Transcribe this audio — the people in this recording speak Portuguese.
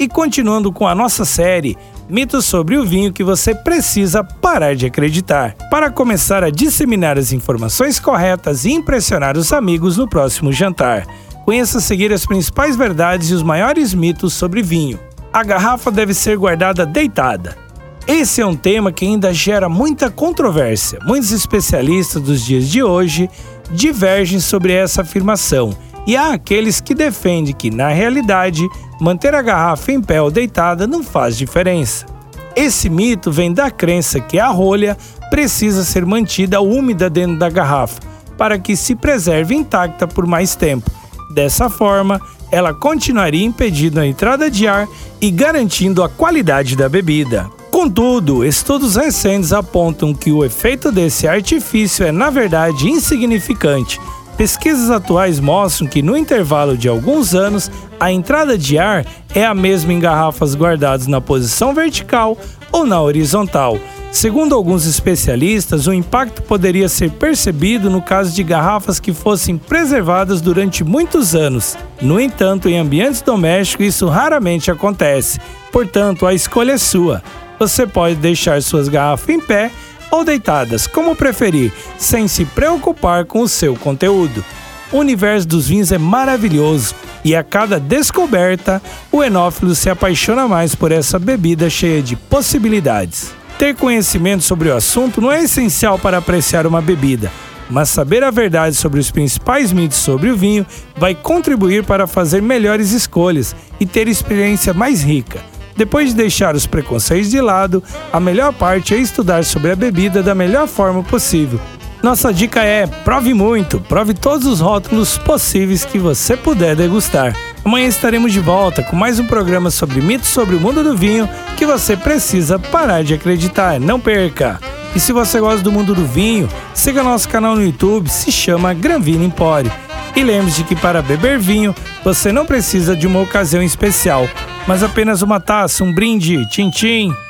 E continuando com a nossa série Mitos sobre o vinho que você precisa parar de acreditar, para começar a disseminar as informações corretas e impressionar os amigos no próximo jantar. Conheça seguir as principais verdades e os maiores mitos sobre vinho. A garrafa deve ser guardada deitada. Esse é um tema que ainda gera muita controvérsia. Muitos especialistas dos dias de hoje divergem sobre essa afirmação, e há aqueles que defendem que, na realidade, manter a garrafa em pé ou deitada não faz diferença. Esse mito vem da crença que a rolha precisa ser mantida úmida dentro da garrafa para que se preserve intacta por mais tempo. Dessa forma, ela continuaria impedindo a entrada de ar e garantindo a qualidade da bebida. Contudo, estudos recentes apontam que o efeito desse artifício é, na verdade, insignificante Pesquisas atuais mostram que no intervalo de alguns anos, a entrada de ar é a mesma em garrafas guardadas na posição vertical ou na horizontal. Segundo alguns especialistas, o impacto poderia ser percebido no caso de garrafas que fossem preservadas durante muitos anos. No entanto, em ambientes domésticos isso raramente acontece. Portanto, a escolha é sua. Você pode deixar suas garrafas em pé ou deitadas, como preferir, sem se preocupar com o seu conteúdo. O universo dos vinhos é maravilhoso e a cada descoberta, o enófilo se apaixona mais por essa bebida cheia de possibilidades. Ter conhecimento sobre o assunto não é essencial para apreciar uma bebida, mas saber a verdade sobre os principais mitos sobre o vinho vai contribuir para fazer melhores escolhas e ter experiência mais rica. Depois de deixar os preconceitos de lado, a melhor parte é estudar sobre a bebida da melhor forma possível. Nossa dica é: prove muito, prove todos os rótulos possíveis que você puder degustar. Amanhã estaremos de volta com mais um programa sobre mitos sobre o mundo do vinho que você precisa parar de acreditar. Não perca! E se você gosta do mundo do vinho, siga nosso canal no YouTube, se chama Gran Vino Empório. E lembre-se que para beber vinho, você não precisa de uma ocasião especial mas apenas uma taça, um brinde, tchim-tchim. O